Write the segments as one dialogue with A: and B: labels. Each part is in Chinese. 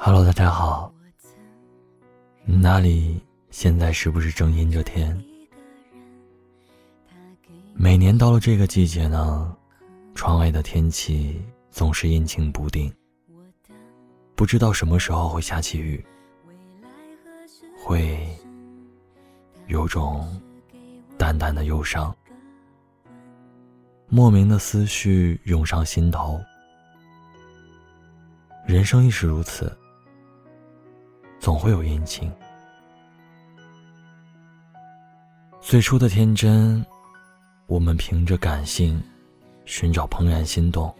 A: 哈喽，大家好你那里现在是不是正阴着天？每年到了这个季节呢，窗外的天气总是阴晴不定，不知道什么时候会下起雨，会有种淡淡的忧伤，莫名的思绪涌上心头。人生亦是如此，总会有阴晴。最初的天真，我们凭着感性寻找怦然心动；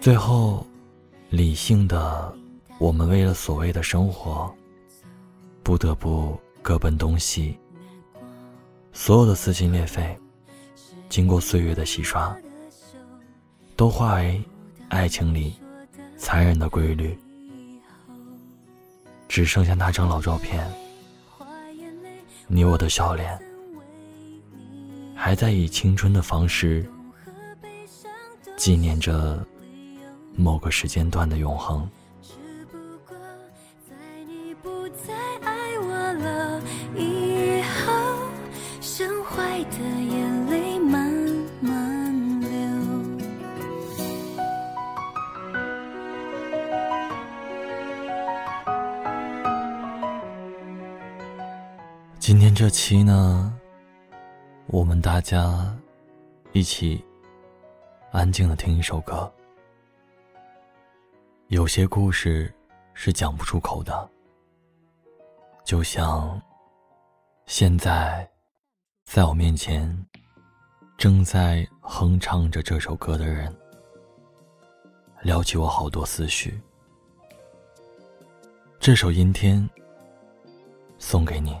A: 最后，理性的我们为了所谓的生活，不得不各奔东西。所有的撕心裂肺，经过岁月的洗刷，都化为爱情里。残忍的规律，只剩下那张老照片。你我的笑脸，还在以青春的方式纪念着某个时间段的永恒。今天这期呢，我们大家一起安静的听一首歌。有些故事是讲不出口的，就像现在在我面前正在哼唱着这首歌的人，撩起我好多思绪。这首《阴天》送给你。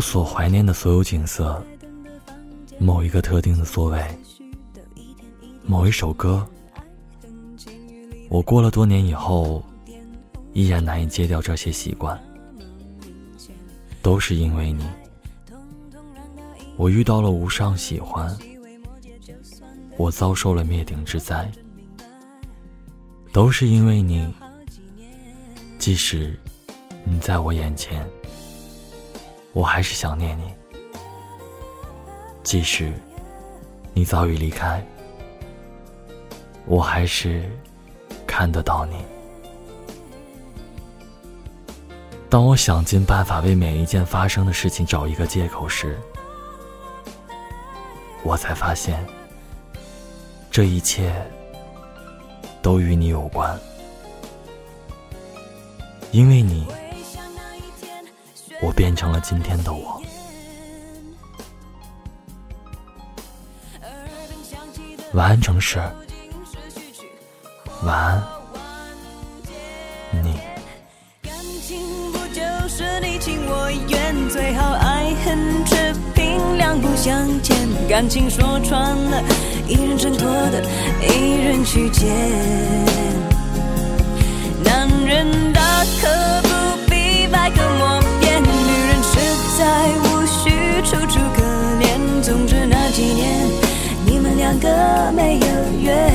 A: 我所怀念的所有景色，某一个特定的座位，某一首歌，我过了多年以后，依然难以戒掉这些习惯，都是因为你。我遇到了无上喜欢，我遭受了灭顶之灾，都是因为你。即使你在我眼前。我还是想念你，即使你早已离开，我还是看得到你。当我想尽办法为每一件发生的事情找一个借口时，我才发现，这一切都与你有关，因为你。我变成了今天的我。晚安，城市。晚安，你。
B: 感情不就是你情我愿，最好爱恨持平，两不相欠。感情说穿了，一人挣脱的，一人去捡。男人两个没有缘。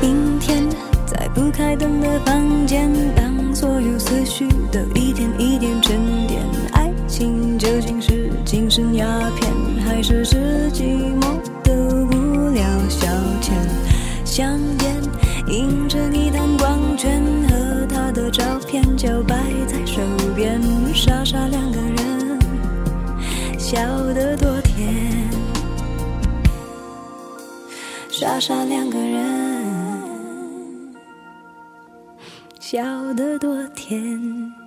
B: 阴天。在不开灯的房间，当所有思绪都一点一点沉淀。爱情究竟是精神鸦片，还是是寂寞的无聊消遣？香烟映着你弹光圈和他的照片，就傻傻两个人，笑得多甜。